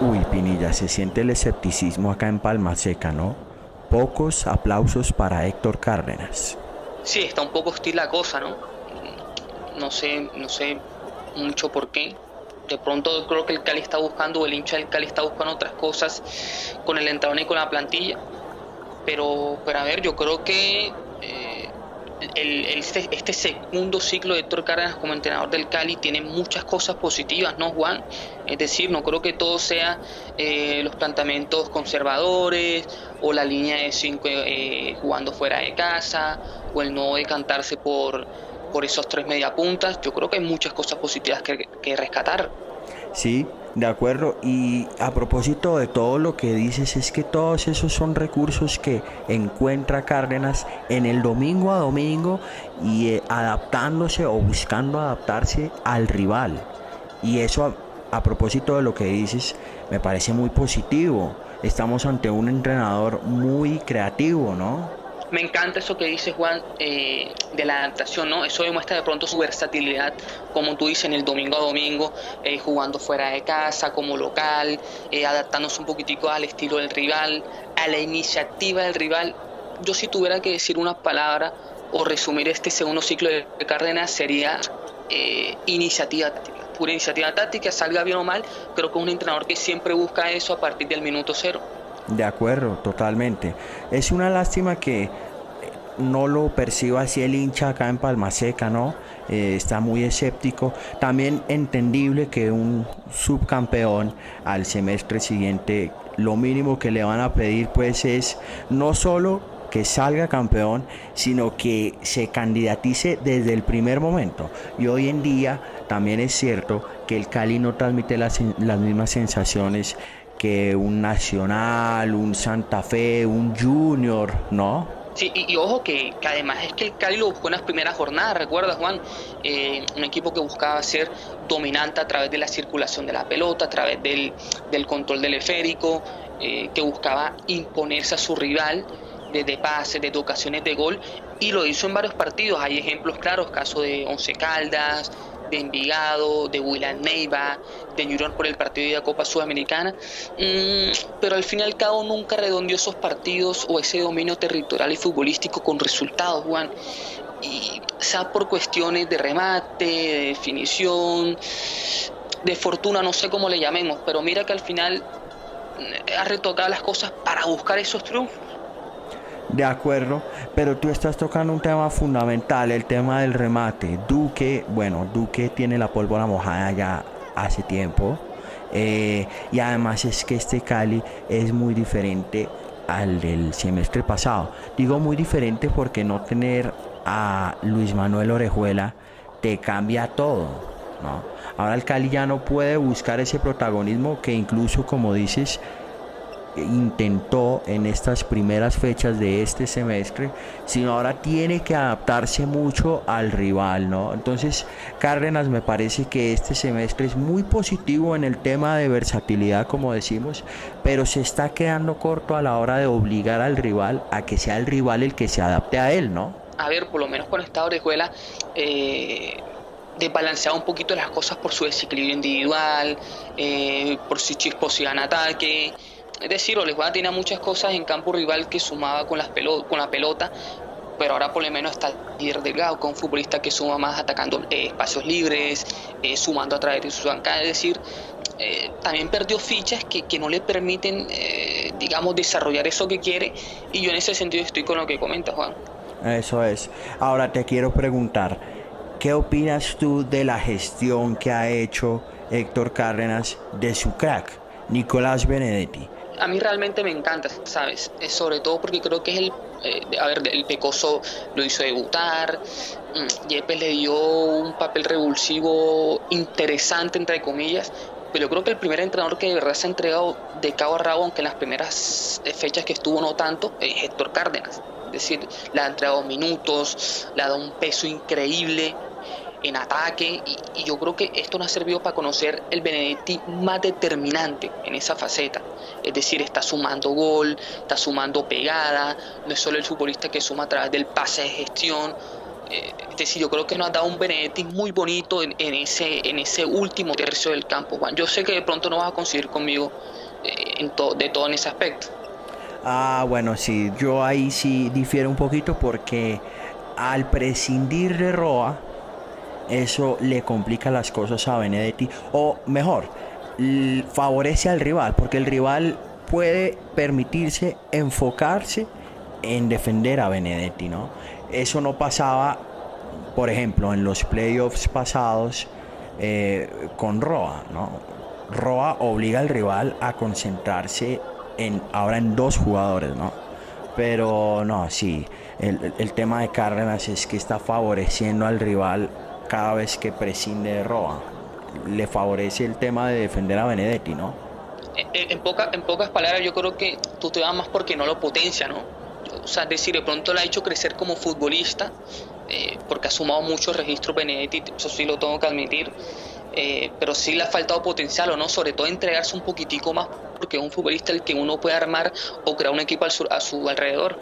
Uy, Pinilla, se siente el escepticismo acá en Palma Seca, ¿no? Pocos aplausos para Héctor Cárdenas. Sí, está un poco hostil la cosa, ¿no? No sé, no sé mucho por qué. De pronto creo que el Cali está buscando, o el hincha del Cali está buscando otras cosas con el entrenador y con la plantilla. Pero, pero a ver, yo creo que eh, este, este, segundo ciclo de Héctor Cárdenas como entrenador del Cali tiene muchas cosas positivas, ¿no, Juan? Es decir, no creo que todo sea eh, los planteamientos conservadores o la línea de cinco eh, jugando fuera de casa o el no decantarse por, por esos tres mediapuntas. Yo creo que hay muchas cosas positivas que, que rescatar. Sí, de acuerdo. Y a propósito de todo lo que dices, es que todos esos son recursos que encuentra Cárdenas en el domingo a domingo y eh, adaptándose o buscando adaptarse al rival. Y eso a propósito de lo que dices, me parece muy positivo. Estamos ante un entrenador muy creativo, ¿no? Me encanta eso que dice Juan eh, de la adaptación, ¿no? Eso demuestra de pronto su versatilidad, como tú dices, en el domingo a domingo, eh, jugando fuera de casa, como local, eh, adaptándose un poquitico al estilo del rival, a la iniciativa del rival. Yo si tuviera que decir una palabra o resumir este segundo ciclo de Cárdenas sería iniciativa táctica. Pura iniciativa táctica, salga bien o mal, creo que es un entrenador que siempre busca eso a partir del minuto cero. De acuerdo, totalmente. Es una lástima que eh, no lo perciba así el hincha acá en Palma Seca, ¿no? Eh, está muy escéptico. También entendible que un subcampeón al semestre siguiente, lo mínimo que le van a pedir pues es no solo que salga campeón, sino que se candidatice desde el primer momento. Y hoy en día también es cierto que el Cali no transmite las, las mismas sensaciones que un Nacional, un Santa Fe, un Junior, ¿no? Sí, y, ojo que, además es que el Cali lo buscó en las primeras jornadas, recuerda Juan, eh, un equipo que buscaba ser dominante a través de la circulación de la pelota, a través del, control del esférico, eh, que buscaba imponerse a su rival desde pases, desde ocasiones de gol, y lo hizo en varios partidos. Hay ejemplos claros, caso de Once Caldas, de Envigado, de William Neiva, de Ñurón por el partido de la Copa Sudamericana, mm, pero al fin y al cabo nunca redondeó esos partidos o ese dominio territorial y futbolístico con resultados, Juan. Y sea por cuestiones de remate, de definición, de fortuna, no sé cómo le llamemos, pero mira que al final mm, ha retocado las cosas para buscar esos triunfos. De acuerdo, pero tú estás tocando un tema fundamental, el tema del remate. Duque, bueno, Duque tiene la pólvora mojada ya hace tiempo. Eh, y además es que este Cali es muy diferente al del semestre pasado. Digo muy diferente porque no tener a Luis Manuel Orejuela te cambia todo. Ahora el Cali ya no puede buscar ese protagonismo que incluso como dices intentó en estas primeras fechas de este semestre, sino ahora tiene que adaptarse mucho al rival, ¿no? Entonces, Cárdenas me parece que este semestre es muy positivo en el tema de versatilidad, como decimos, pero se está quedando corto a la hora de obligar al rival a que sea el rival el que se adapte a él, ¿no? A ver, por lo menos con esta orejuela, eh, desbalanceado un poquito las cosas por su desequilibrio individual, eh, por su chisposidad en ataque, es decir, Olejuela tenía muchas cosas en campo rival que sumaba con, las con la pelota, pero ahora por lo menos está líder delgado con un futbolista que suma más atacando eh, espacios libres, eh, sumando a través de su banca. Es decir, eh, también perdió fichas que, que no le permiten, digamos, desarrollar eso que quiere. Y yo en ese sentido estoy con lo que comenta Juan. Eso es. Ahora te quiero preguntar, ¿qué opinas tú de la gestión que ha hecho Héctor Cárdenas de su crack, Nicolás Benedetti? A mí realmente me encanta, ¿sabes? Es sobre todo porque creo que es el, eh, a ver, el Pecoso lo hizo debutar, mm, Yepes le dio un papel revulsivo interesante, entre comillas, pero yo creo que el primer entrenador que de verdad se ha entregado de cabo a rabo, aunque en las primeras fechas que estuvo no tanto, es Héctor Cárdenas. Es decir, le ha entregado minutos, le ha dado un peso increíble, en ataque y, yo creo que esto nos ha servido para conocer el Benedetti más determinante en esa faceta. Es decir, está sumando gol, está sumando pegada, no es solo el futbolista que suma a través del pase de gestión. Eh, es decir, yo creo que nos ha dado un Benedetti muy bonito en, ese, en ese último tercio del campo, Juan. Yo sé que de pronto no vas a conseguir conmigo eh, en de todo en ese aspecto. Ah, bueno, sí, yo ahí sí difiero un poquito porque al prescindir de Roa, eso le complica las cosas a Benedetti, o mejor, favorece al rival, porque el rival puede permitirse enfocarse en defender a Benedetti, ¿no? Eso no pasaba, por ejemplo, en los playoffs pasados eh, con Roa, ¿no? Roa obliga al rival a concentrarse en ahora en dos jugadores, ¿no? Pero no, sí, el, el tema de Cárdenas es que está favoreciendo al rival cada vez que prescinde de Roa. Le favorece el tema de defender a Benedetti, ¿no? En, en, en pocas palabras, yo creo que tú te vas más porque no lo potencia, ¿no? o sea, decir, de pronto le ha hecho crecer como futbolista, eh, porque ha sumado muchos registros Benedetti, eso sí lo tengo que admitir, eh, pero sí le ha faltado potencial, ¿o no? Sobre todo entregarse un poquitico más, porque es un futbolista el que uno puede armar o crear un equipo a su, alrededor.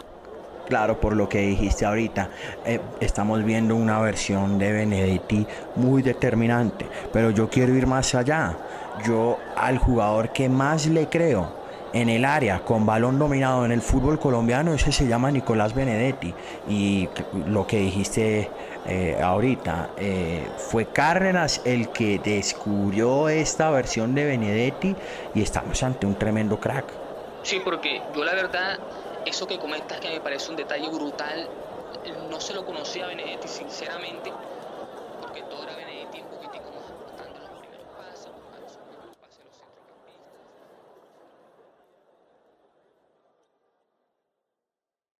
Claro, por lo que dijiste ahorita, eh, estamos viendo una versión de Benedetti muy determinante, pero yo quiero ir más allá. Yo al jugador que más le creo en el área con balón dominado en el fútbol colombiano, ese se llama Nicolás Benedetti. Y lo que dijiste eh, ahorita, eh, fue Cárdenas el que descubrió esta versión de Benedetti y estamos ante un tremendo crack. Sí, porque yo la verdad, eso que comentas que me parece un detalle brutal, no se lo conocía a Benedetti sinceramente, porque todo era